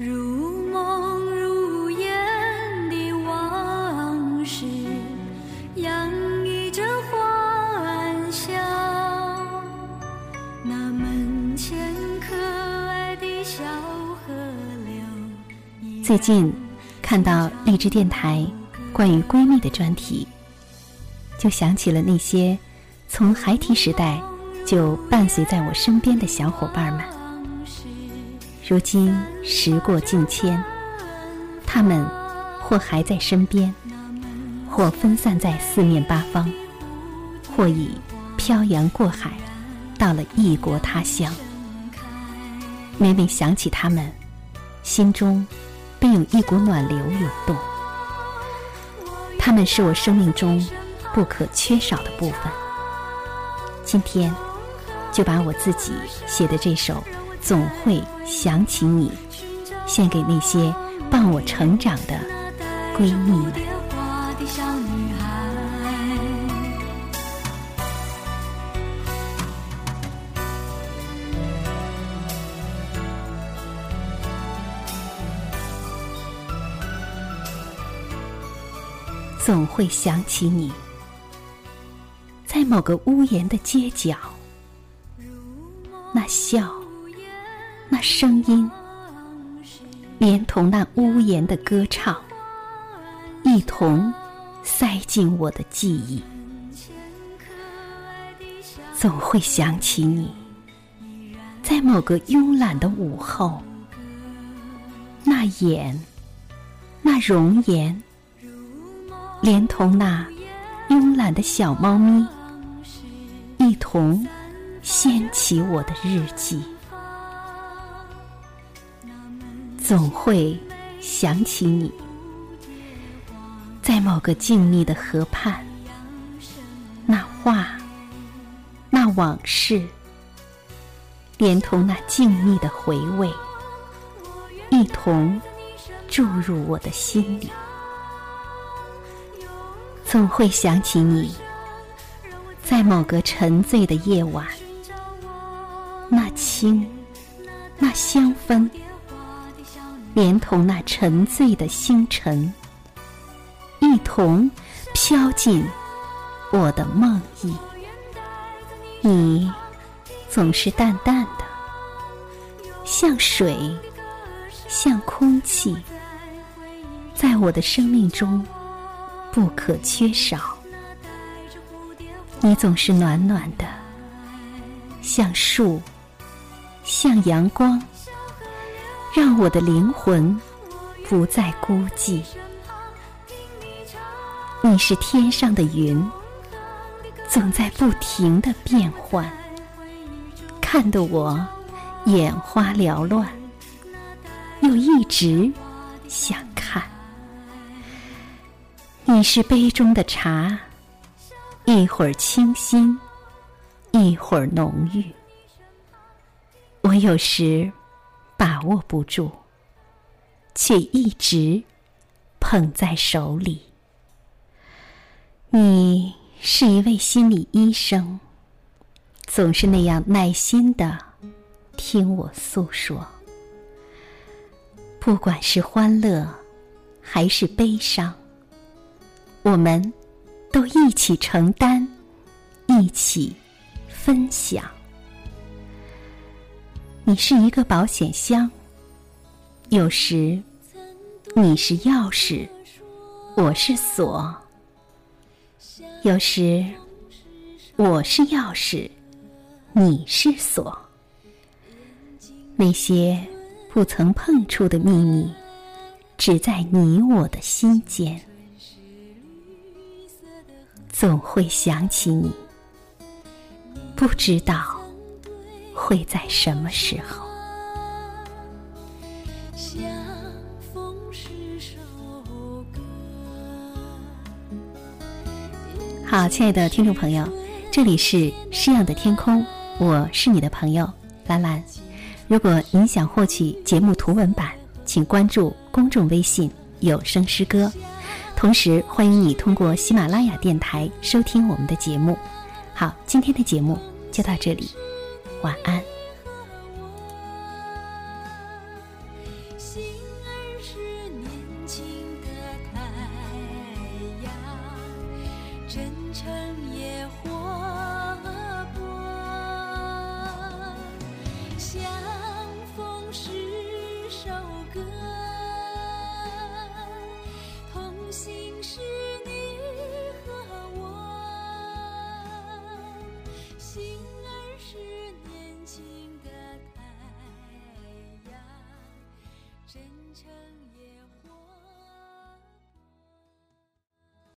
如梦如烟的往事，洋溢着欢笑。那门前可爱的小河流，最近看到荔枝电台关于闺蜜的专题，就想起了那些从孩提时代就伴随在我身边的小伙伴们。如今时过境迁，他们或还在身边，或分散在四面八方，或已漂洋过海，到了异国他乡。每每想起他们，心中便有一股暖流涌动。他们是我生命中不可缺少的部分。今天，就把我自己写的这首。总会想起你，献给那些伴我成长的闺蜜们。总会想起你，在某个屋檐的街角，那笑。那声音，连同那屋檐的歌唱，一同塞进我的记忆。总会想起你，在某个慵懒的午后，那眼，那容颜，连同那慵懒的小猫咪，一同掀起我的日记。总会想起你，在某个静谧的河畔，那话，那往事，连同那静谧的回味，一同注入我的心里。总会想起你，在某个沉醉的夜晚，那清，那香氛。连同那沉醉的星辰，一同飘进我的梦呓。你总是淡淡的，像水，像空气，在我的生命中不可缺少。你总是暖暖的，像树，像阳光。让我的灵魂不再孤寂。你是天上的云，总在不停的变换，看得我眼花缭乱，又一直想看。你是杯中的茶，一会儿清新，一会儿浓郁。我有时。把握不住，却一直捧在手里。你是一位心理医生，总是那样耐心的听我诉说。不管是欢乐还是悲伤，我们都一起承担，一起分享。你是一个保险箱，有时你是钥匙，我是锁；有时我是钥匙，你是锁。那些不曾碰触的秘密，只在你我的心间。总会想起你，不知道。会在什么时候？好，亲爱的听众朋友，这里是诗样的天空，我是你的朋友兰兰。如果您想获取节目图文版，请关注公众微信“有声诗歌”，同时欢迎你通过喜马拉雅电台收听我们的节目。好，今天的节目就到这里。晚安。心儿是年轻的太阳真诚也活泼相逢是首歌。成。